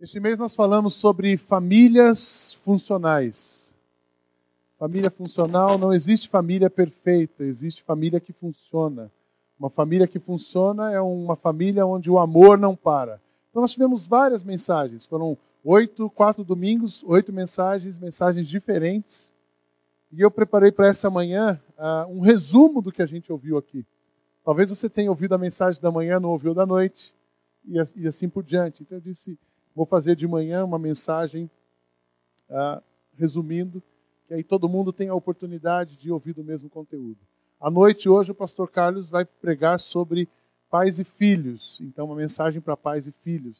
Este mês nós falamos sobre famílias funcionais. Família funcional, não existe família perfeita, existe família que funciona. Uma família que funciona é uma família onde o amor não para. Então nós tivemos várias mensagens, foram oito, quatro domingos, oito mensagens, mensagens diferentes. E eu preparei para essa manhã uh, um resumo do que a gente ouviu aqui. Talvez você tenha ouvido a mensagem da manhã, não ouviu da noite, e, e assim por diante. Então eu disse, Vou fazer de manhã uma mensagem ah, resumindo, que aí todo mundo tem a oportunidade de ouvir do mesmo conteúdo. À noite, hoje, o pastor Carlos vai pregar sobre pais e filhos. Então, uma mensagem para pais e filhos.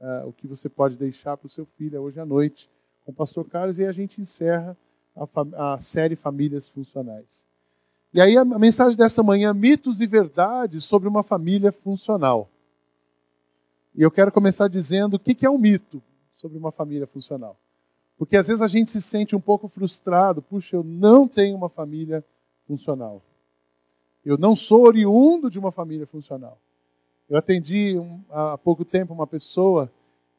Ah, o que você pode deixar para o seu filho hoje à noite com o pastor Carlos e a gente encerra a, a série Famílias Funcionais. E aí a mensagem dessa manhã, mitos e verdades sobre uma família funcional. E eu quero começar dizendo o que é um mito sobre uma família funcional. Porque às vezes a gente se sente um pouco frustrado, puxa, eu não tenho uma família funcional. Eu não sou oriundo de uma família funcional. Eu atendi um, há pouco tempo uma pessoa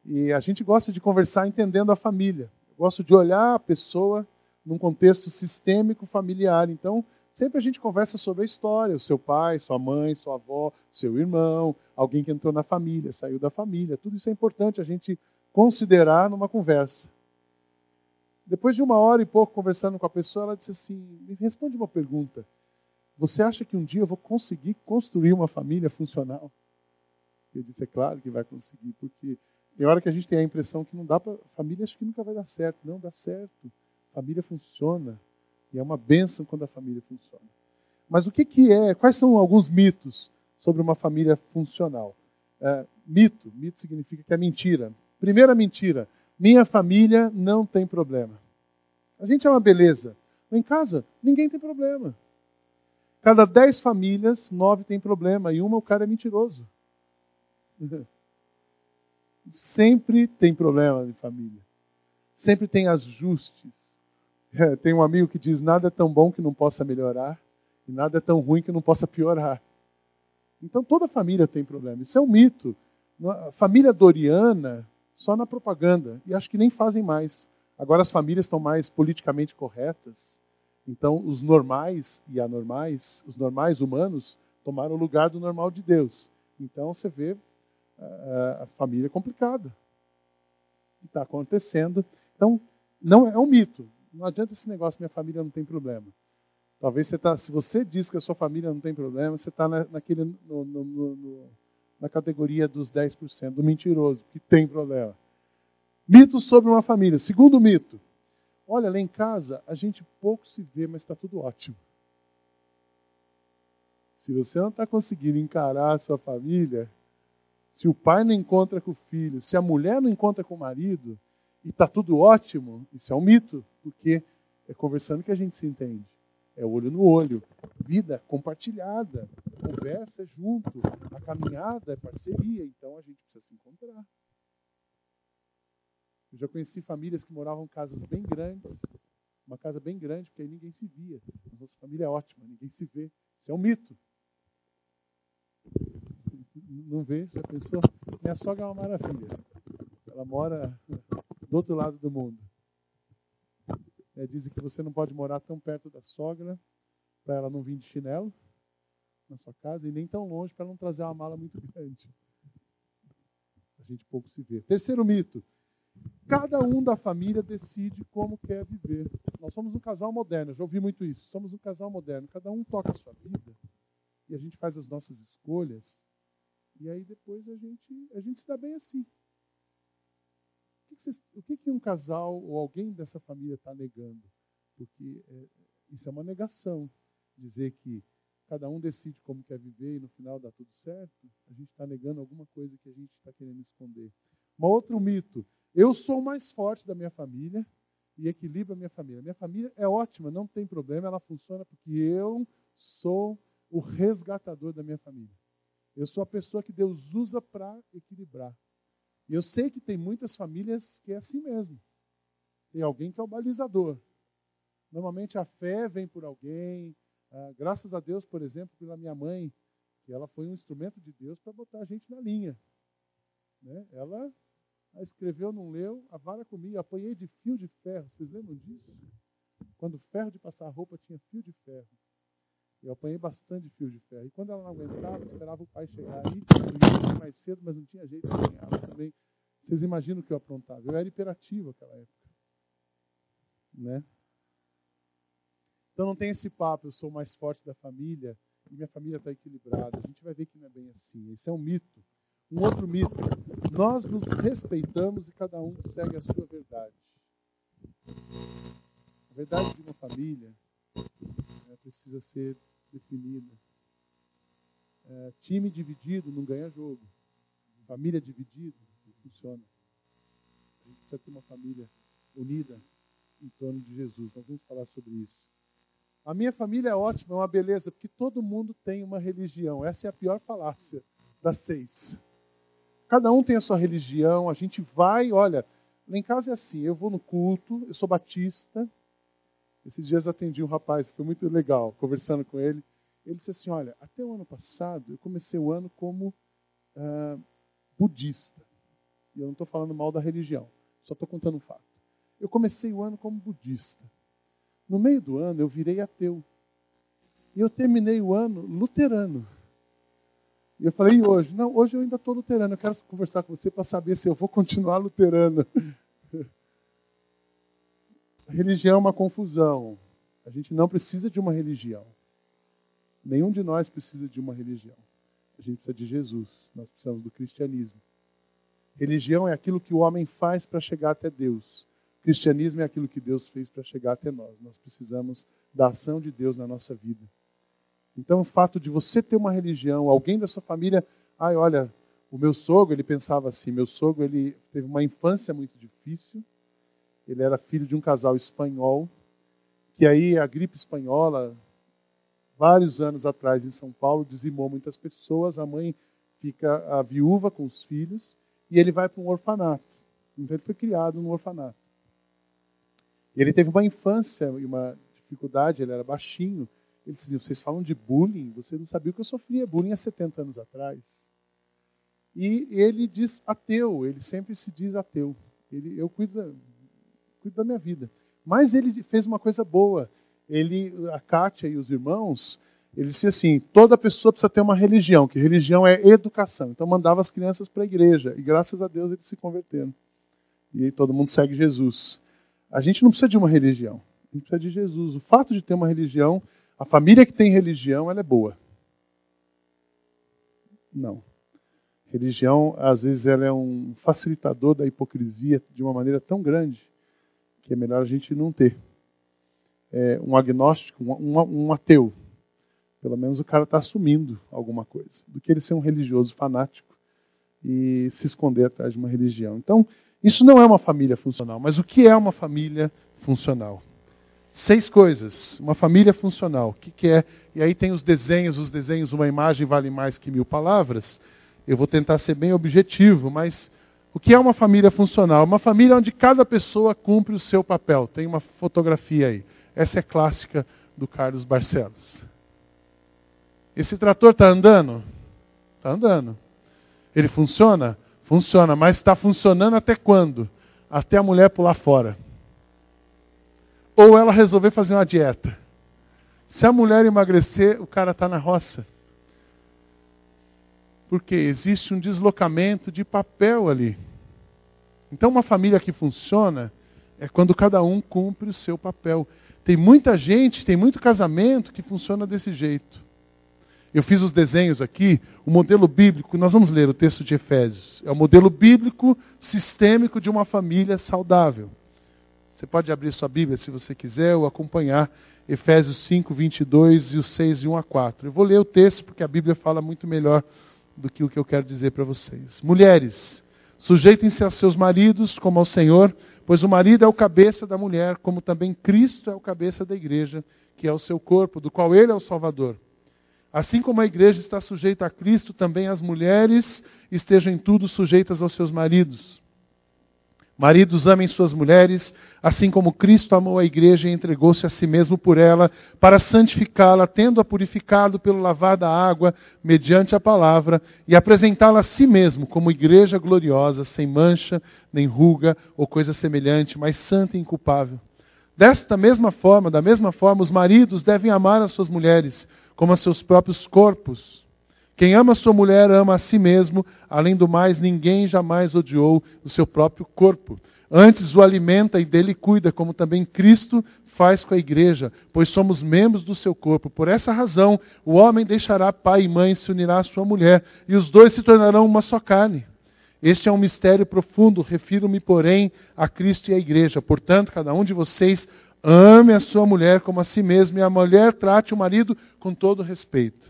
e a gente gosta de conversar entendendo a família. Eu gosto de olhar a pessoa num contexto sistêmico familiar. Então, Sempre a gente conversa sobre a história, o seu pai, sua mãe, sua avó, seu irmão, alguém que entrou na família, saiu da família. Tudo isso é importante a gente considerar numa conversa. Depois de uma hora e pouco conversando com a pessoa, ela disse assim: me responde uma pergunta. Você acha que um dia eu vou conseguir construir uma família funcional? Eu disse: é claro que vai conseguir, porque tem hora que a gente tem a impressão que não dá para. Família acho que nunca vai dar certo. Não, dá certo. Família funciona. E é uma bênção quando a família funciona. Mas o que, que é? Quais são alguns mitos sobre uma família funcional? É, mito, mito significa que é mentira. Primeira mentira: minha família não tem problema. A gente é uma beleza. Em casa, ninguém tem problema. Cada dez famílias, nove tem problema. E uma, o cara é mentiroso. Sempre tem problema em família. Sempre tem ajustes. É, tem um amigo que diz: nada é tão bom que não possa melhorar, e nada é tão ruim que não possa piorar. Então toda família tem problema. Isso é um mito. A família doriana, só na propaganda. E acho que nem fazem mais. Agora as famílias estão mais politicamente corretas. Então os normais e anormais, os normais humanos, tomaram o lugar do normal de Deus. Então você vê a, a família complicada. Está acontecendo. Então, não é um mito. Não adianta esse negócio, minha família não tem problema. Talvez você tá, se você diz que a sua família não tem problema, você está na, naquele, no, no, no, na categoria dos 10%, do mentiroso, que tem problema. Mitos sobre uma família. Segundo mito. Olha, lá em casa a gente pouco se vê, mas está tudo ótimo. Se você não está conseguindo encarar a sua família, se o pai não encontra com o filho, se a mulher não encontra com o marido, e está tudo ótimo, isso é um mito, porque é conversando que a gente se entende. É olho no olho, vida compartilhada, conversa junto, a caminhada é parceria, então a gente precisa se encontrar. Eu já conheci famílias que moravam em casas bem grandes, uma casa bem grande, porque aí ninguém se via. A nossa família é ótima, ninguém se vê. Isso é um mito. Não vê? Já pensou? Minha sogra é uma maravilha. Ela mora do outro lado do mundo. É, dizem que você não pode morar tão perto da sogra para ela não vir de chinelo na sua casa e nem tão longe para não trazer uma mala muito grande. A gente pouco se vê. Terceiro mito. Cada um da família decide como quer viver. Nós somos um casal moderno, já ouvi muito isso. Somos um casal moderno. Cada um toca a sua vida e a gente faz as nossas escolhas. E aí depois a gente, a gente se dá bem assim que, o que, que um casal ou alguém dessa família está negando? Porque é, isso é uma negação. Dizer que cada um decide como quer viver e no final dá tudo certo, a gente está negando alguma coisa que a gente está querendo esconder. Um outro mito. Eu sou o mais forte da minha família e equilibro a minha família. Minha família é ótima, não tem problema, ela funciona porque eu sou o resgatador da minha família. Eu sou a pessoa que Deus usa para equilibrar. E eu sei que tem muitas famílias que é assim mesmo. Tem alguém que é o balizador. Normalmente a fé vem por alguém. Ah, graças a Deus, por exemplo, pela minha mãe, que ela foi um instrumento de Deus para botar a gente na linha. Né? Ela escreveu, não leu, a vara comia, apanhei de fio de ferro. Vocês lembram disso? Quando o ferro de passar roupa tinha fio de ferro. Eu apanhei bastante fio de ferro. E quando ela não aguentava, esperava o pai chegar aí, mais cedo, mas não tinha jeito de apanhar também. Vocês imaginam o que eu aprontava? Eu era hiperativo naquela época. Né? Então não tem esse papo, eu sou o mais forte da família e minha família está equilibrada. A gente vai ver que não é bem assim. Esse é um mito. Um outro mito. Nós nos respeitamos e cada um segue a sua verdade. A verdade de uma família precisa ser definida. É, time dividido não ganha jogo. Família dividida não funciona. A gente precisa ter uma família unida em torno de Jesus. Nós vamos falar sobre isso. A minha família é ótima, é uma beleza, porque todo mundo tem uma religião. Essa é a pior falácia das seis. Cada um tem a sua religião, a gente vai, olha, lá em casa é assim, eu vou no culto, eu sou batista. Esses dias atendi um rapaz, foi muito legal, conversando com ele. Ele disse assim, olha, até o ano passado eu comecei o ano como uh, budista. E eu não estou falando mal da religião, só estou contando um fato. Eu comecei o ano como budista. No meio do ano eu virei ateu. E eu terminei o ano luterano. E eu falei, e hoje? Não, hoje eu ainda estou luterano. Eu quero conversar com você para saber se eu vou continuar luterano. Religião é uma confusão. A gente não precisa de uma religião. Nenhum de nós precisa de uma religião. A gente precisa de Jesus. Nós precisamos do cristianismo. Religião é aquilo que o homem faz para chegar até Deus. Cristianismo é aquilo que Deus fez para chegar até nós. Nós precisamos da ação de Deus na nossa vida. Então, o fato de você ter uma religião, alguém da sua família, ai, olha, o meu sogro, ele pensava assim, meu sogro, ele teve uma infância muito difícil. Ele era filho de um casal espanhol, que aí a gripe espanhola, vários anos atrás em São Paulo, dizimou muitas pessoas. A mãe fica a viúva com os filhos e ele vai para um orfanato. Então ele foi criado num orfanato. Ele teve uma infância e uma dificuldade, ele era baixinho. Ele dizia, vocês falam de bullying, você não sabia o que eu sofria bullying há 70 anos atrás. E ele diz ateu, ele sempre se diz ateu. Ele, eu cuido cuido da minha vida. Mas ele fez uma coisa boa. Ele, a Kátia e os irmãos, ele disse assim: toda pessoa precisa ter uma religião, que religião é educação. Então mandava as crianças para a igreja. E graças a Deus eles se converteram. E aí todo mundo segue Jesus. A gente não precisa de uma religião, a gente precisa de Jesus. O fato de ter uma religião, a família que tem religião, ela é boa. Não. Religião, às vezes, ela é um facilitador da hipocrisia de uma maneira tão grande que é melhor a gente não ter. É, um agnóstico, um, um, ateu, pelo menos o cara está assumindo alguma coisa, do que ele ser um religioso fanático e se esconder atrás de uma religião. Então, isso não é uma família funcional, mas o que é uma família funcional? Seis coisas. Uma família funcional. O que, que é? E aí tem os desenhos, os desenhos, uma imagem vale mais que mil palavras. Eu vou tentar ser bem objetivo, mas o que é uma família funcional? Uma família onde cada pessoa cumpre o seu papel. Tem uma fotografia aí. Essa é clássica do Carlos Barcelos. Esse trator está andando? Está andando. Ele funciona? Funciona, mas está funcionando até quando? Até a mulher pular fora. Ou ela resolver fazer uma dieta. Se a mulher emagrecer, o cara está na roça. Porque existe um deslocamento de papel ali. Então, uma família que funciona é quando cada um cumpre o seu papel. Tem muita gente, tem muito casamento que funciona desse jeito. Eu fiz os desenhos aqui, o modelo bíblico, nós vamos ler o texto de Efésios. É o modelo bíblico sistêmico de uma família saudável. Você pode abrir sua Bíblia se você quiser ou acompanhar Efésios 5, 22 e os 6 e 1 a 4. Eu vou ler o texto porque a Bíblia fala muito melhor do que o que eu quero dizer para vocês. Mulheres, sujeitem-se a seus maridos como ao Senhor, pois o marido é o cabeça da mulher, como também Cristo é o cabeça da igreja, que é o seu corpo, do qual ele é o Salvador. Assim como a igreja está sujeita a Cristo, também as mulheres estejam em tudo sujeitas aos seus maridos. Maridos, amem suas mulheres, assim como Cristo amou a igreja e entregou-se a si mesmo por ela, para santificá-la, tendo-a purificado pelo lavar da água, mediante a palavra, e apresentá-la a si mesmo como igreja gloriosa, sem mancha, nem ruga ou coisa semelhante, mas santa e inculpável. Desta mesma forma, da mesma forma, os maridos devem amar as suas mulheres como a seus próprios corpos. Quem ama sua mulher ama a si mesmo, além do mais, ninguém jamais odiou o seu próprio corpo. Antes o alimenta e dele cuida, como também Cristo faz com a igreja, pois somos membros do seu corpo. Por essa razão, o homem deixará pai e mãe e se unirá à sua mulher, e os dois se tornarão uma só carne. Este é um mistério profundo, refiro-me, porém, a Cristo e à igreja. Portanto, cada um de vocês ame a sua mulher como a si mesmo, e a mulher trate o marido com todo respeito.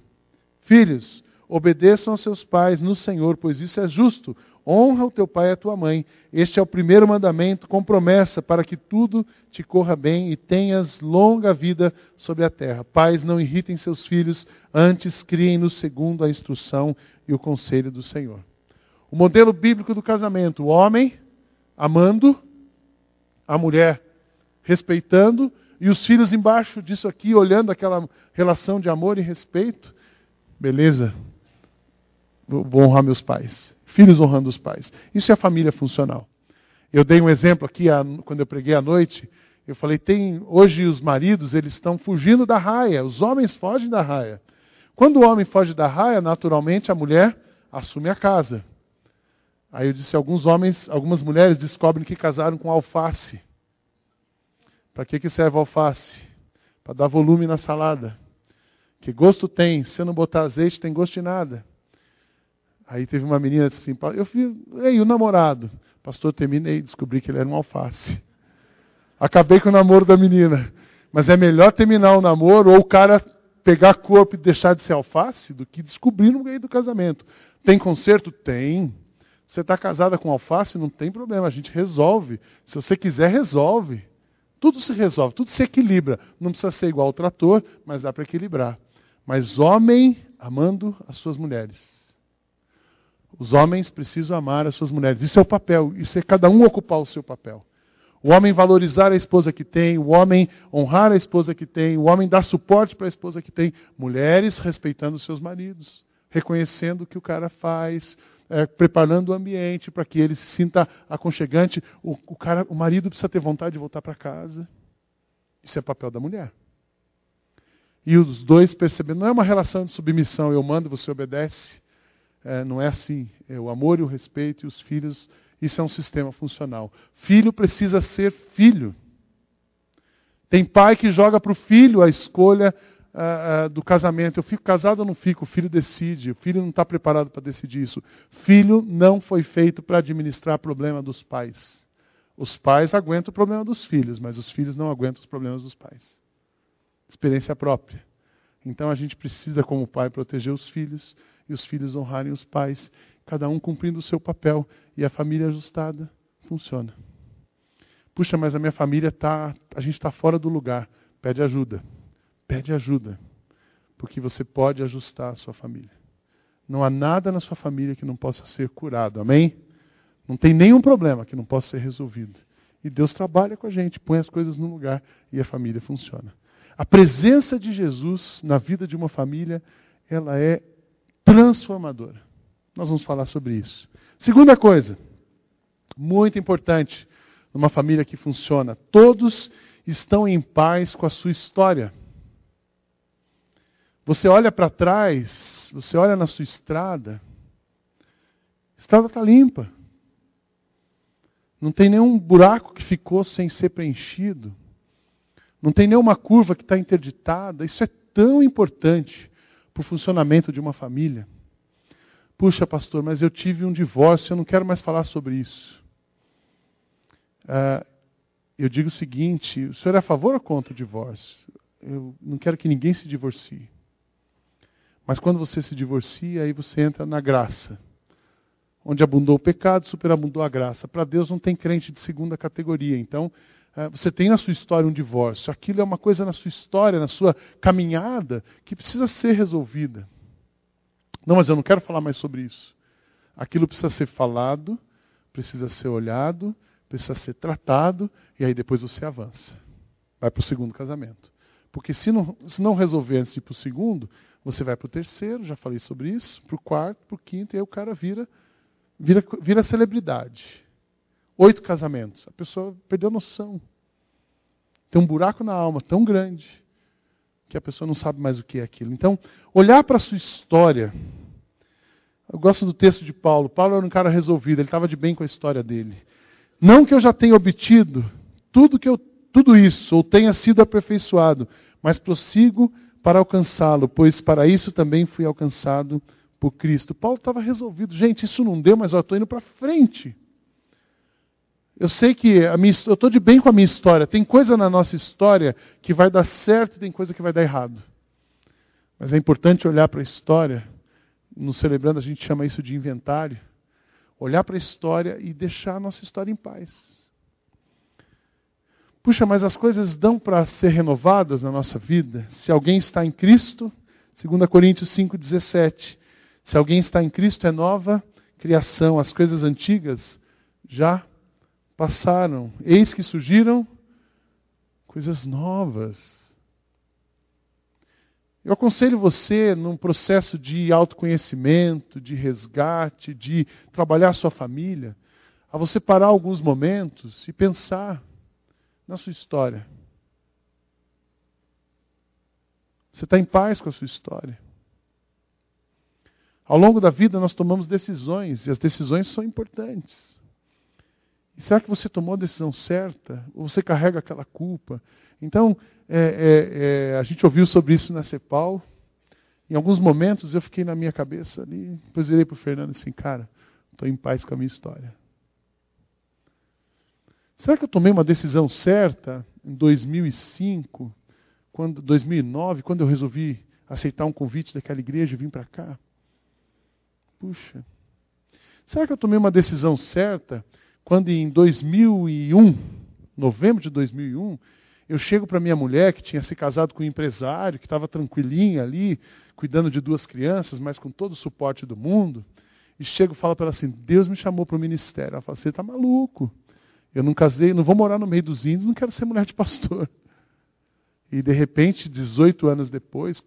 Filhos, Obedeçam aos seus pais no Senhor, pois isso é justo. Honra o teu pai e a tua mãe. Este é o primeiro mandamento com promessa para que tudo te corra bem e tenhas longa vida sobre a terra. Pais, não irritem seus filhos, antes criem-nos segundo a instrução e o conselho do Senhor. O modelo bíblico do casamento: o homem amando, a mulher respeitando, e os filhos embaixo disso aqui, olhando aquela relação de amor e respeito. Beleza, vou honrar meus pais. Filhos honrando os pais. Isso é família funcional. Eu dei um exemplo aqui quando eu preguei à noite. Eu falei, tem hoje os maridos eles estão fugindo da raia. Os homens fogem da raia. Quando o homem foge da raia, naturalmente a mulher assume a casa. Aí eu disse, alguns homens, algumas mulheres descobrem que casaram com alface. Para que, que serve alface? Para dar volume na salada. Que gosto tem? Se não botar azeite, tem gosto de nada. Aí teve uma menina assim, eu fiz, ei, o namorado. Pastor, terminei, descobri que ele era um alface. Acabei com o namoro da menina. Mas é melhor terminar o namoro ou o cara pegar corpo e deixar de ser alface do que descobrir no meio do casamento. Tem conserto? Tem. Você está casada com alface? Não tem problema, a gente resolve. Se você quiser, resolve. Tudo se resolve, tudo se equilibra. Não precisa ser igual ao trator, mas dá para equilibrar. Mas homem amando as suas mulheres. Os homens precisam amar as suas mulheres. Isso é o papel. Isso é cada um ocupar o seu papel. O homem valorizar a esposa que tem, o homem honrar a esposa que tem, o homem dar suporte para a esposa que tem. Mulheres respeitando seus maridos, reconhecendo o que o cara faz, é, preparando o ambiente para que ele se sinta aconchegante. O, o, cara, o marido precisa ter vontade de voltar para casa. Isso é papel da mulher. E os dois percebendo, não é uma relação de submissão, eu mando, você obedece é, não é assim. É o amor e o respeito e os filhos, isso é um sistema funcional. Filho precisa ser filho. Tem pai que joga para o filho a escolha uh, uh, do casamento. Eu fico casado ou não fico? O filho decide. O filho não está preparado para decidir isso. Filho não foi feito para administrar problema dos pais. Os pais aguentam o problema dos filhos, mas os filhos não aguentam os problemas dos pais. Experiência própria. Então a gente precisa, como pai, proteger os filhos e os filhos honrarem os pais, cada um cumprindo o seu papel e a família ajustada funciona. Puxa, mas a minha família está, a gente está fora do lugar. Pede ajuda. Pede ajuda. Porque você pode ajustar a sua família. Não há nada na sua família que não possa ser curado. Amém? Não tem nenhum problema que não possa ser resolvido. E Deus trabalha com a gente, põe as coisas no lugar e a família funciona. A presença de Jesus na vida de uma família, ela é transformadora. Nós vamos falar sobre isso. Segunda coisa, muito importante numa família que funciona: todos estão em paz com a sua história. Você olha para trás, você olha na sua estrada, a estrada está limpa. Não tem nenhum buraco que ficou sem ser preenchido. Não tem nenhuma curva que está interditada. Isso é tão importante para o funcionamento de uma família. Puxa, pastor, mas eu tive um divórcio, eu não quero mais falar sobre isso. Uh, eu digo o seguinte: o senhor é a favor ou contra o divórcio? Eu não quero que ninguém se divorcie. Mas quando você se divorcia, aí você entra na graça. Onde abundou o pecado, superabundou a graça. Para Deus não tem crente de segunda categoria. Então, você tem na sua história um divórcio. Aquilo é uma coisa na sua história, na sua caminhada, que precisa ser resolvida. Não, mas eu não quero falar mais sobre isso. Aquilo precisa ser falado, precisa ser olhado, precisa ser tratado, e aí depois você avança. Vai para o segundo casamento. Porque se não, se não resolver antes de ir para o segundo, você vai para o terceiro, já falei sobre isso, para o quarto, para o quinto, e aí o cara vira, vira, vira celebridade. Oito casamentos. A pessoa perdeu a noção. Tem um buraco na alma tão grande que a pessoa não sabe mais o que é aquilo. Então, olhar para a sua história. Eu gosto do texto de Paulo. Paulo era um cara resolvido, ele estava de bem com a história dele. Não que eu já tenha obtido tudo, que eu, tudo isso, ou tenha sido aperfeiçoado, mas prossigo para alcançá-lo, pois para isso também fui alcançado por Cristo. Paulo estava resolvido. Gente, isso não deu, mas eu estou indo para frente. Eu sei que a minha, eu estou de bem com a minha história. Tem coisa na nossa história que vai dar certo e tem coisa que vai dar errado. Mas é importante olhar para a história. No Celebrando, a gente chama isso de inventário. Olhar para a história e deixar a nossa história em paz. Puxa, mas as coisas dão para ser renovadas na nossa vida? Se alguém está em Cristo, 2 Coríntios 5,17. Se alguém está em Cristo, é nova criação. As coisas antigas já passaram. Eis que surgiram coisas novas. Eu aconselho você, num processo de autoconhecimento, de resgate, de trabalhar sua família, a você parar alguns momentos e pensar na sua história? Você está em paz com a sua história? Ao longo da vida nós tomamos decisões e as decisões são importantes. Será que você tomou a decisão certa? Ou você carrega aquela culpa? Então, é, é, é, a gente ouviu sobre isso na CEPAL. Em alguns momentos eu fiquei na minha cabeça ali, depois virei para o Fernando assim, cara, estou em paz com a minha história. Será que eu tomei uma decisão certa em 2005, quando 2009, quando eu resolvi aceitar um convite daquela igreja e vim para cá? Puxa. Será que eu tomei uma decisão certa quando em 2001, novembro de 2001, eu chego para minha mulher que tinha se casado com um empresário, que estava tranquilinha ali, cuidando de duas crianças, mas com todo o suporte do mundo, e chego e falo para ela assim: Deus me chamou para o ministério. Ela fala: Você está maluco? Eu não casei, não vou morar no meio dos índios, não quero ser mulher de pastor. E de repente, 18 anos depois,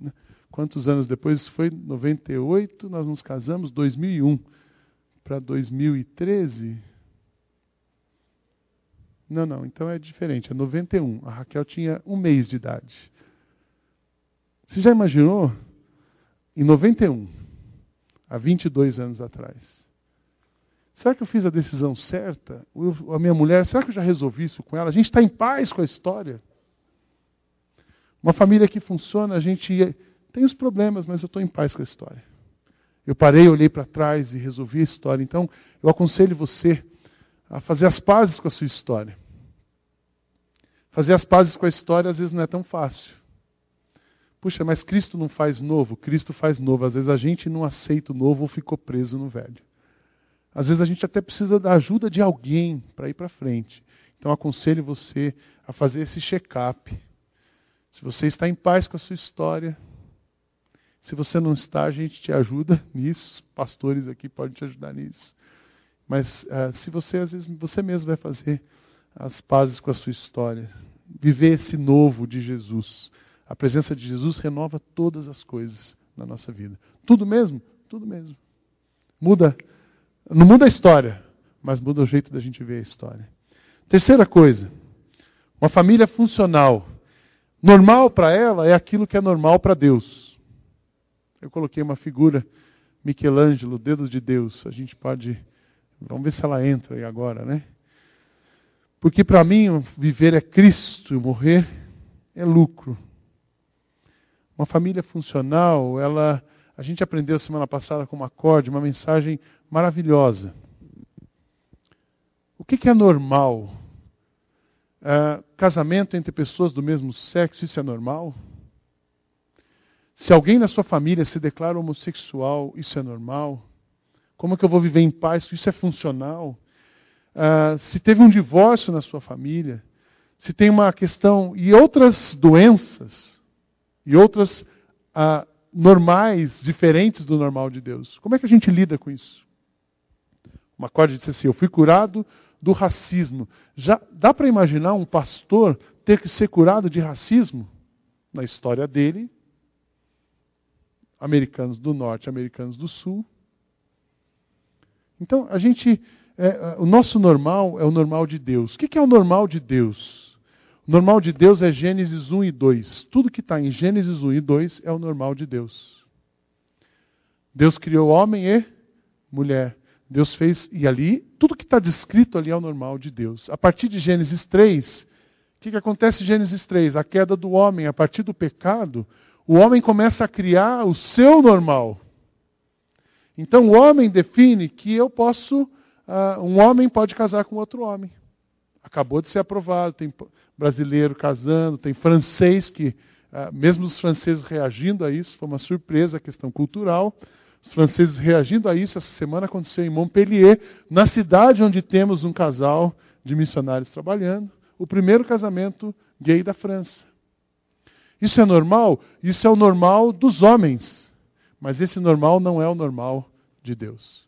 né, quantos anos depois? Foi 98, nós nos casamos, 2001 para 2013. Não, não, então é diferente, é 91. A Raquel tinha um mês de idade. Você já imaginou? Em 91, há 22 anos atrás. Será que eu fiz a decisão certa? Eu, a minha mulher, será que eu já resolvi isso com ela? A gente está em paz com a história. Uma família que funciona, a gente tem os problemas, mas eu estou em paz com a história. Eu parei, olhei para trás e resolvi a história. Então, eu aconselho você a fazer as pazes com a sua história. Fazer as pazes com a história às vezes não é tão fácil. Puxa, mas Cristo não faz novo? Cristo faz novo. Às vezes a gente não aceita o novo ou ficou preso no velho. Às vezes a gente até precisa da ajuda de alguém para ir para frente. Então aconselho você a fazer esse check-up. Se você está em paz com a sua história, se você não está, a gente te ajuda nisso. Pastores aqui podem te ajudar nisso. Mas uh, se você, às vezes, você mesmo vai fazer as pazes com a sua história, viver esse novo de Jesus. A presença de Jesus renova todas as coisas na nossa vida. Tudo mesmo? Tudo mesmo. Muda não muda a história, mas muda o jeito da gente ver a história. Terceira coisa, uma família funcional. Normal para ela é aquilo que é normal para Deus. Eu coloquei uma figura, Michelangelo, dedo de Deus. A gente pode. Vamos ver se ela entra aí agora, né? Porque para mim, viver é Cristo e morrer é lucro. Uma família funcional, ela a gente aprendeu semana passada com uma acorde, uma mensagem maravilhosa. O que, que é normal? Uh, casamento entre pessoas do mesmo sexo, isso é normal? Se alguém na sua família se declara homossexual, isso é normal? Como é que eu vou viver em paz? Isso é funcional? Uh, se teve um divórcio na sua família, se tem uma questão e outras doenças e outras uh, normais, diferentes do normal de Deus. Como é que a gente lida com isso? Uma corda disse assim: Eu fui curado do racismo. Já dá para imaginar um pastor ter que ser curado de racismo? Na história dele, americanos do norte, americanos do sul. Então, a gente, é, o nosso normal é o normal de Deus. O que é o normal de Deus? O normal de Deus é Gênesis 1 e 2. Tudo que está em Gênesis 1 e 2 é o normal de Deus. Deus criou homem e mulher. Deus fez, e ali, tudo que está descrito ali é o normal de Deus. A partir de Gênesis 3, o que, que acontece em Gênesis 3? A queda do homem, a partir do pecado, o homem começa a criar o seu normal. Então o homem define que eu posso, uh, um homem pode casar com outro homem. Acabou de ser aprovado, tem brasileiro casando, tem francês que, uh, mesmo os franceses reagindo a isso, foi uma surpresa a questão cultural. Os franceses reagindo a isso, essa semana aconteceu em Montpellier, na cidade onde temos um casal de missionários trabalhando, o primeiro casamento gay da França. Isso é normal? Isso é o normal dos homens. Mas esse normal não é o normal de Deus.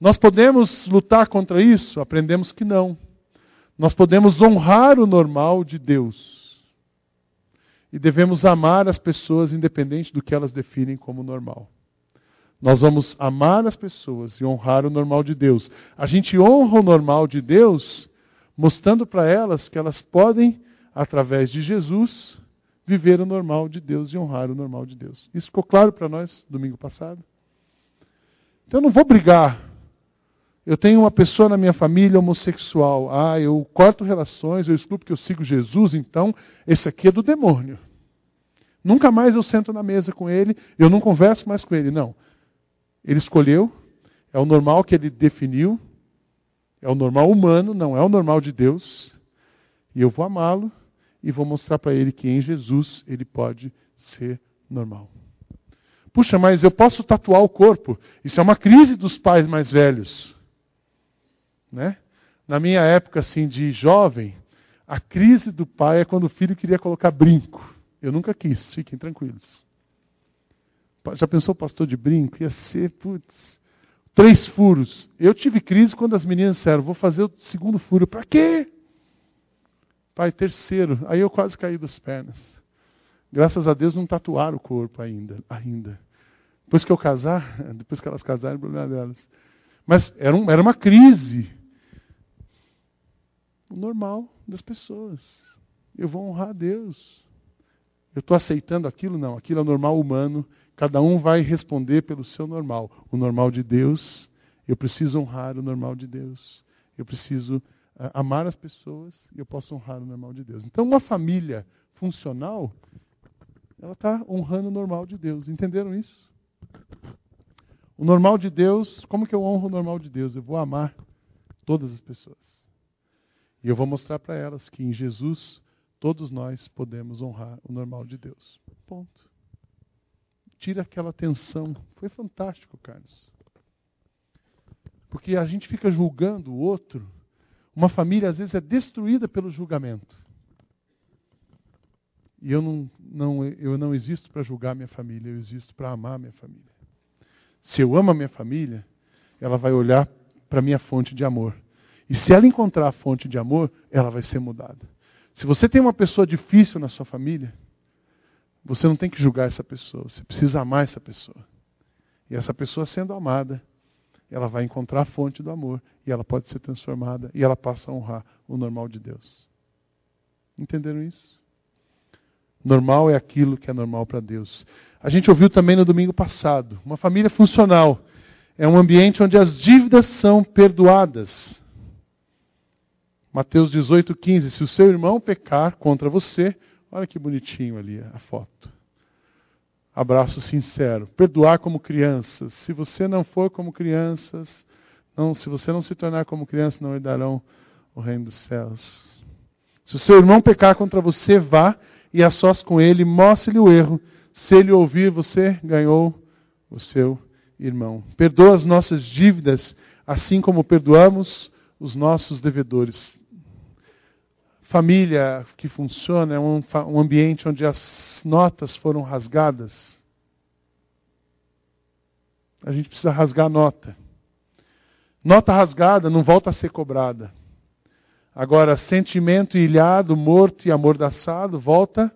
Nós podemos lutar contra isso? Aprendemos que não. Nós podemos honrar o normal de Deus. E devemos amar as pessoas independente do que elas definem como normal. Nós vamos amar as pessoas e honrar o normal de Deus. A gente honra o normal de Deus mostrando para elas que elas podem, através de Jesus, viver o normal de Deus e honrar o normal de Deus. Isso ficou claro para nós domingo passado? Então eu não vou brigar. Eu tenho uma pessoa na minha família homossexual. Ah, eu corto relações, eu excluo porque eu sigo Jesus, então esse aqui é do demônio. Nunca mais eu sento na mesa com ele, eu não converso mais com ele. Não. Ele escolheu, é o normal que ele definiu, é o normal humano, não é o normal de Deus. E eu vou amá-lo e vou mostrar para ele que em Jesus ele pode ser normal. Puxa, mas eu posso tatuar o corpo. Isso é uma crise dos pais mais velhos. Né? Na minha época assim de jovem, a crise do pai é quando o filho queria colocar brinco. Eu nunca quis, fiquem tranquilos. Já pensou pastor de brinco? Ia ser, putz, três furos. Eu tive crise quando as meninas disseram, vou fazer o segundo furo. Para quê? Pai, terceiro. Aí eu quase caí das pernas. Graças a Deus não tatuaram o corpo ainda. ainda. Depois que eu casar, depois que elas casarem, o problema delas. Mas era, um, era uma crise. O normal das pessoas. Eu vou honrar a Deus. Eu estou aceitando aquilo? Não. Aquilo é normal humano. Cada um vai responder pelo seu normal. O normal de Deus, eu preciso honrar o normal de Deus. Eu preciso amar as pessoas e eu posso honrar o normal de Deus. Então, uma família funcional, ela está honrando o normal de Deus. Entenderam isso? O normal de Deus, como que eu honro o normal de Deus? Eu vou amar todas as pessoas. E eu vou mostrar para elas que em Jesus todos nós podemos honrar o normal de Deus. Ponto. Tira aquela tensão. Foi fantástico, Carlos. Porque a gente fica julgando o outro uma família, às vezes, é destruída pelo julgamento. E eu não, não, eu não existo para julgar minha família, eu existo para amar minha família. Se eu amo a minha família, ela vai olhar para minha fonte de amor. E se ela encontrar a fonte de amor, ela vai ser mudada. Se você tem uma pessoa difícil na sua família, você não tem que julgar essa pessoa, você precisa amar essa pessoa. E essa pessoa sendo amada, ela vai encontrar a fonte do amor e ela pode ser transformada e ela passa a honrar o normal de Deus. Entenderam isso? Normal é aquilo que é normal para Deus. A gente ouviu também no domingo passado, uma família funcional é um ambiente onde as dívidas são perdoadas. Mateus 18:15, se o seu irmão pecar contra você, olha que bonitinho ali a foto abraço sincero. Perdoar como crianças. Se você não for como crianças, não, se você não se tornar como criança, não herdarão o reino dos céus. Se o seu irmão pecar contra você, vá e a sós com ele, mostre-lhe o erro. Se ele ouvir, você ganhou o seu irmão. Perdoa as nossas dívidas, assim como perdoamos os nossos devedores. Família que funciona é um, um ambiente onde as notas foram rasgadas. A gente precisa rasgar a nota. Nota rasgada não volta a ser cobrada. Agora, sentimento ilhado, morto e amordaçado volta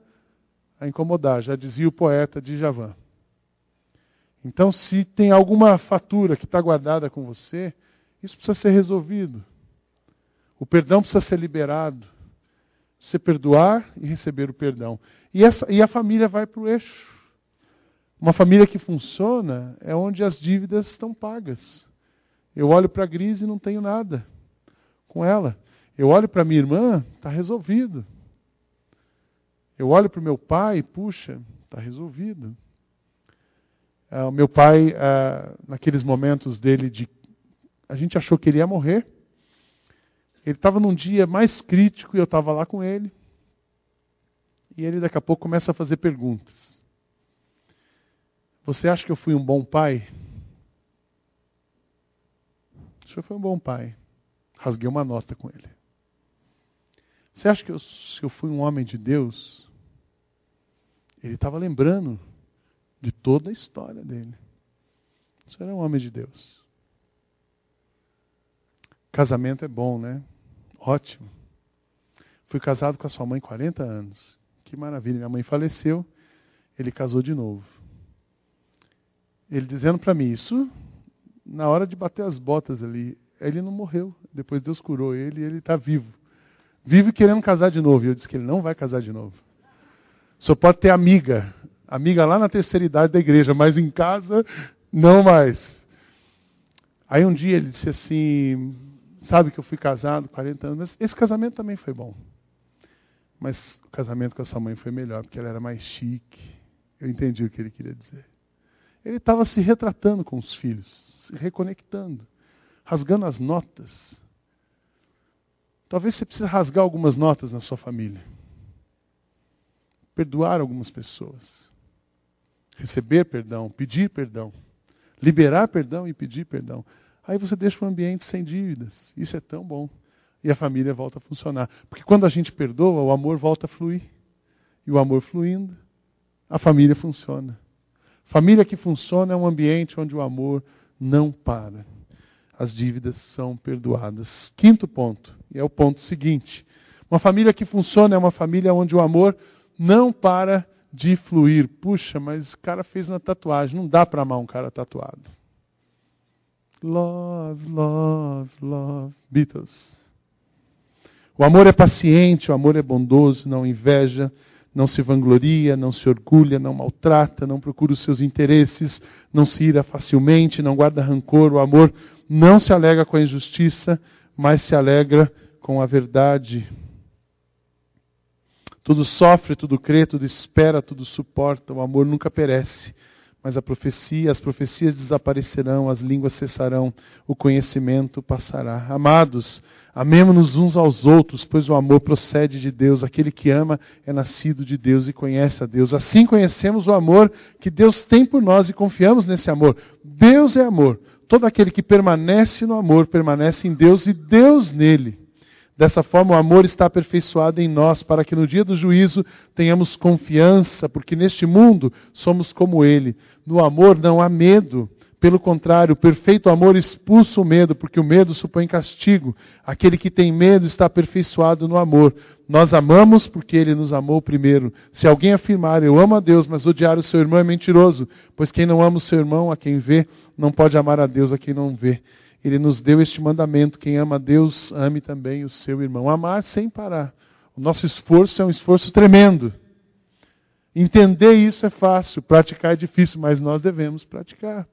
a incomodar, já dizia o poeta de Javan. Então, se tem alguma fatura que está guardada com você, isso precisa ser resolvido. O perdão precisa ser liberado. Você perdoar e receber o perdão. E, essa, e a família vai para o eixo. Uma família que funciona é onde as dívidas estão pagas. Eu olho para a Gris e não tenho nada com ela. Eu olho para minha irmã, está resolvido. Eu olho para o meu pai, puxa, está resolvido. O meu pai, naqueles momentos dele de. A gente achou que ele ia morrer. Ele estava num dia mais crítico e eu estava lá com ele. E ele daqui a pouco começa a fazer perguntas. Você acha que eu fui um bom pai? O senhor foi um bom pai. Rasguei uma nota com ele. Você acha que eu, se eu fui um homem de Deus? Ele estava lembrando de toda a história dele. O senhor é um homem de Deus. Casamento é bom, né? Ótimo. Fui casado com a sua mãe 40 anos. Que maravilha. Minha mãe faleceu, ele casou de novo. Ele dizendo para mim isso na hora de bater as botas ali. Ele não morreu. Depois Deus curou ele e ele está vivo. Vive querendo casar de novo. E eu disse que ele não vai casar de novo. Só pode ter amiga. Amiga lá na terceira idade da igreja, mas em casa, não mais. Aí um dia ele disse assim: Sabe que eu fui casado 40 anos, mas esse casamento também foi bom. Mas o casamento com a sua mãe foi melhor, porque ela era mais chique. Eu entendi o que ele queria dizer. Ele estava se retratando com os filhos, se reconectando, rasgando as notas. Talvez você precise rasgar algumas notas na sua família. Perdoar algumas pessoas. Receber perdão, pedir perdão. Liberar perdão e pedir perdão. Aí você deixa o ambiente sem dívidas. Isso é tão bom. E a família volta a funcionar. Porque quando a gente perdoa, o amor volta a fluir. E o amor fluindo, a família funciona. Família que funciona é um ambiente onde o amor não para. As dívidas são perdoadas. Quinto ponto, e é o ponto seguinte. Uma família que funciona é uma família onde o amor não para de fluir. Puxa, mas o cara fez uma tatuagem. Não dá para amar um cara tatuado. Love, love, love. Beatles. O amor é paciente, o amor é bondoso, não inveja, não se vangloria, não se orgulha, não maltrata, não procura os seus interesses, não se ira facilmente, não guarda rancor. O amor não se alega com a injustiça, mas se alegra com a verdade. Tudo sofre, tudo crê, tudo espera, tudo suporta. O amor nunca perece mas a profecia, as profecias desaparecerão, as línguas cessarão, o conhecimento passará. Amados, amemos-nos uns aos outros, pois o amor procede de Deus. Aquele que ama é nascido de Deus e conhece a Deus. Assim conhecemos o amor que Deus tem por nós e confiamos nesse amor. Deus é amor. Todo aquele que permanece no amor permanece em Deus e Deus nele. Dessa forma, o amor está aperfeiçoado em nós, para que no dia do juízo tenhamos confiança, porque neste mundo somos como Ele. No amor não há medo. Pelo contrário, o perfeito amor expulsa o medo, porque o medo supõe castigo. Aquele que tem medo está aperfeiçoado no amor. Nós amamos porque ele nos amou primeiro. Se alguém afirmar, eu amo a Deus, mas odiar o seu irmão é mentiroso, pois quem não ama o seu irmão, a quem vê, não pode amar a Deus a quem não vê ele nos deu este mandamento: quem ama Deus, ame também o seu irmão. Amar sem parar. O nosso esforço é um esforço tremendo. Entender isso é fácil, praticar é difícil, mas nós devemos praticar.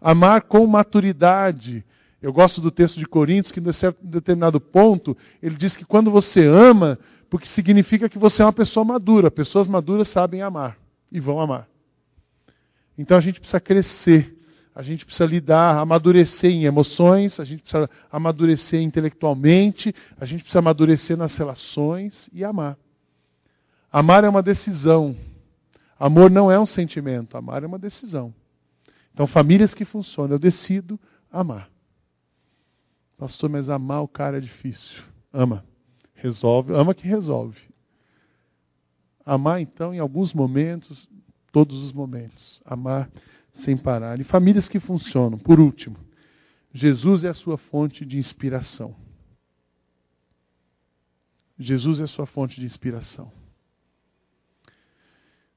Amar com maturidade. Eu gosto do texto de Coríntios, que em determinado ponto, ele diz que quando você ama, porque significa que você é uma pessoa madura. Pessoas maduras sabem amar e vão amar. Então a gente precisa crescer a gente precisa lidar, amadurecer em emoções, a gente precisa amadurecer intelectualmente, a gente precisa amadurecer nas relações e amar. Amar é uma decisão. Amor não é um sentimento, amar é uma decisão. Então, famílias que funcionam, eu decido amar. Pastor, mas amar o cara é difícil. Ama. Resolve, ama que resolve. Amar, então, em alguns momentos, todos os momentos. Amar sem parar. E famílias que funcionam. Por último, Jesus é a sua fonte de inspiração. Jesus é a sua fonte de inspiração.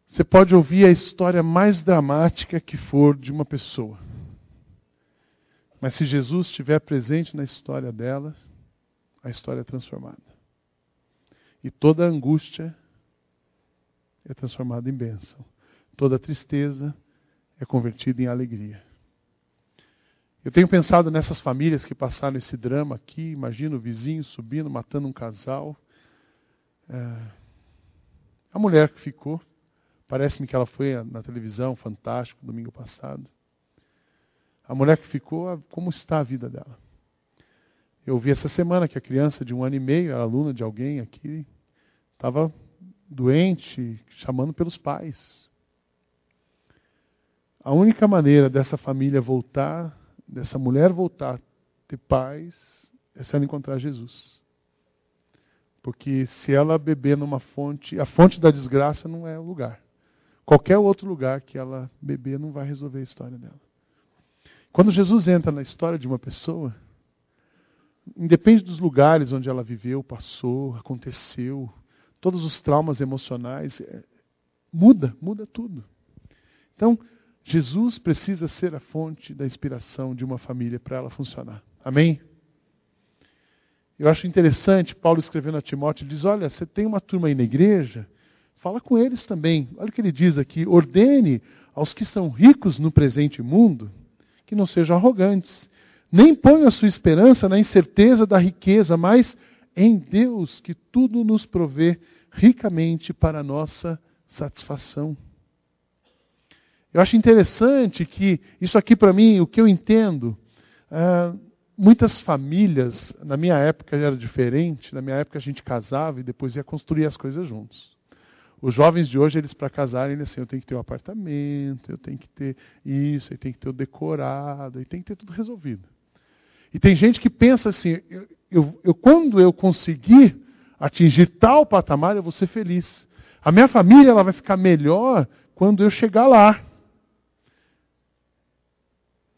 Você pode ouvir a história mais dramática que for de uma pessoa. Mas se Jesus estiver presente na história dela, a história é transformada. E toda angústia é transformada em bênção. Toda tristeza é convertida em alegria. Eu tenho pensado nessas famílias que passaram esse drama aqui. Imagina o vizinho subindo, matando um casal. É... A mulher que ficou, parece-me que ela foi na televisão, fantástico, domingo passado. A mulher que ficou, como está a vida dela? Eu ouvi essa semana que a criança de um ano e meio, era aluna de alguém aqui, estava doente, chamando pelos pais. A única maneira dessa família voltar dessa mulher voltar ter paz é se ela encontrar Jesus. Porque se ela beber numa fonte, a fonte da desgraça não é o lugar. Qualquer outro lugar que ela beber não vai resolver a história dela. Quando Jesus entra na história de uma pessoa, independe dos lugares onde ela viveu, passou, aconteceu, todos os traumas emocionais, é, muda, muda tudo. Então, Jesus precisa ser a fonte da inspiração de uma família para ela funcionar. Amém? Eu acho interessante, Paulo escrevendo a Timóteo, diz: Olha, você tem uma turma aí na igreja, fala com eles também. Olha o que ele diz aqui: ordene aos que são ricos no presente mundo que não sejam arrogantes, nem ponham a sua esperança na incerteza da riqueza, mas em Deus, que tudo nos provê ricamente para a nossa satisfação. Eu acho interessante que isso aqui para mim, o que eu entendo, uh, muitas famílias, na minha época era diferente, na minha época a gente casava e depois ia construir as coisas juntos. Os jovens de hoje, eles para casarem, eles assim, eu tenho que ter um apartamento, eu tenho que ter isso, eu tenho que ter o decorado, eu tenho que ter tudo resolvido. E tem gente que pensa assim, eu, eu, eu, quando eu conseguir atingir tal patamar, eu vou ser feliz. A minha família ela vai ficar melhor quando eu chegar lá.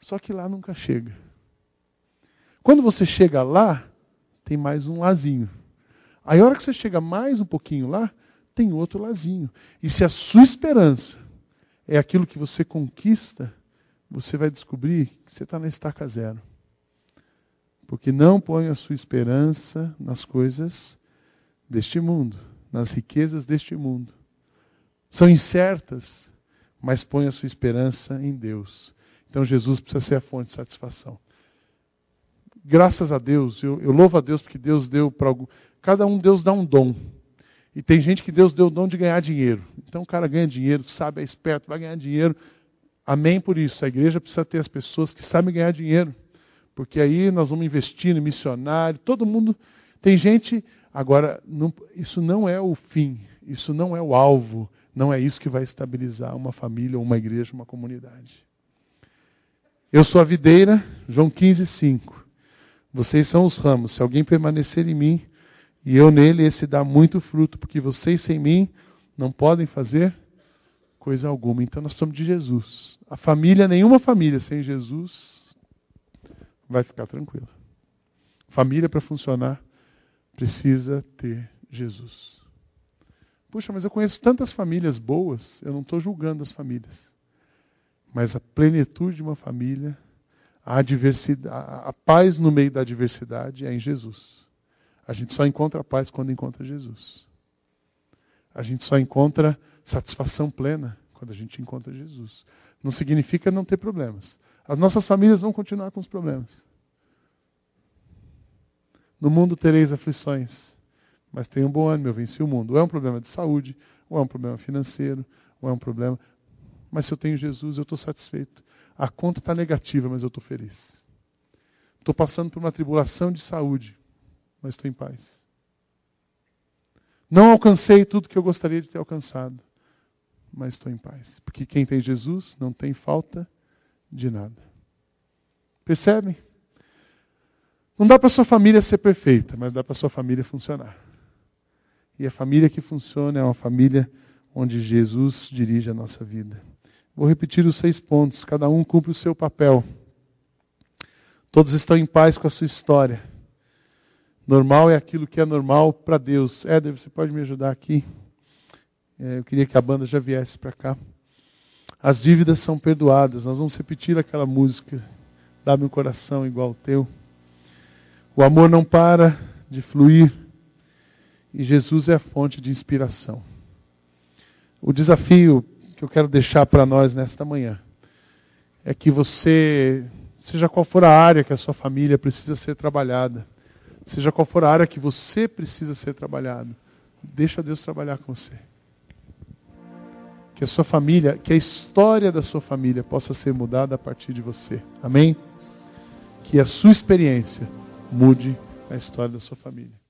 Só que lá nunca chega. Quando você chega lá, tem mais um lazinho. Aí a hora que você chega mais um pouquinho lá, tem outro lazinho. E se a sua esperança é aquilo que você conquista, você vai descobrir que você está na estaca zero. Porque não põe a sua esperança nas coisas deste mundo, nas riquezas deste mundo. São incertas, mas põe a sua esperança em Deus. Então Jesus precisa ser a fonte de satisfação. Graças a Deus, eu, eu louvo a Deus porque Deus deu para algum. Cada um Deus dá um dom. E tem gente que Deus deu o dom de ganhar dinheiro. Então o cara ganha dinheiro, sabe, é esperto, vai ganhar dinheiro. Amém por isso. A igreja precisa ter as pessoas que sabem ganhar dinheiro. Porque aí nós vamos investir no missionário. Todo mundo. Tem gente. Agora, não, isso não é o fim. Isso não é o alvo. Não é isso que vai estabilizar uma família, uma igreja, uma comunidade. Eu sou a videira, João 15, 5. Vocês são os ramos. Se alguém permanecer em mim e eu nele, esse dá muito fruto, porque vocês sem mim não podem fazer coisa alguma. Então nós precisamos de Jesus. A família, nenhuma família sem Jesus vai ficar tranquila. Família para funcionar precisa ter Jesus. Puxa, mas eu conheço tantas famílias boas, eu não estou julgando as famílias. Mas a plenitude de uma família, a, a paz no meio da adversidade é em Jesus. A gente só encontra paz quando encontra Jesus. A gente só encontra satisfação plena quando a gente encontra Jesus. Não significa não ter problemas. As nossas famílias vão continuar com os problemas. No mundo tereis aflições, mas tenha um bom ânimo, eu venci o mundo. Ou é um problema de saúde, ou é um problema financeiro, ou é um problema mas se eu tenho Jesus, eu estou satisfeito. A conta está negativa, mas eu estou feliz. Estou passando por uma tribulação de saúde, mas estou em paz. Não alcancei tudo que eu gostaria de ter alcançado, mas estou em paz. Porque quem tem Jesus não tem falta de nada. Percebem? Não dá para sua família ser perfeita, mas dá para sua família funcionar. E a família que funciona é uma família onde Jesus dirige a nossa vida. Vou repetir os seis pontos, cada um cumpre o seu papel. Todos estão em paz com a sua história. Normal é aquilo que é normal para Deus. Éder, você pode me ajudar aqui? É, eu queria que a banda já viesse para cá. As dívidas são perdoadas. Nós vamos repetir aquela música. Dá-me um coração igual ao teu. O amor não para de fluir. E Jesus é a fonte de inspiração. O desafio que eu quero deixar para nós nesta manhã é que você, seja qual for a área que a sua família precisa ser trabalhada, seja qual for a área que você precisa ser trabalhado, deixa Deus trabalhar com você. Que a sua família, que a história da sua família possa ser mudada a partir de você. Amém? Que a sua experiência mude a história da sua família.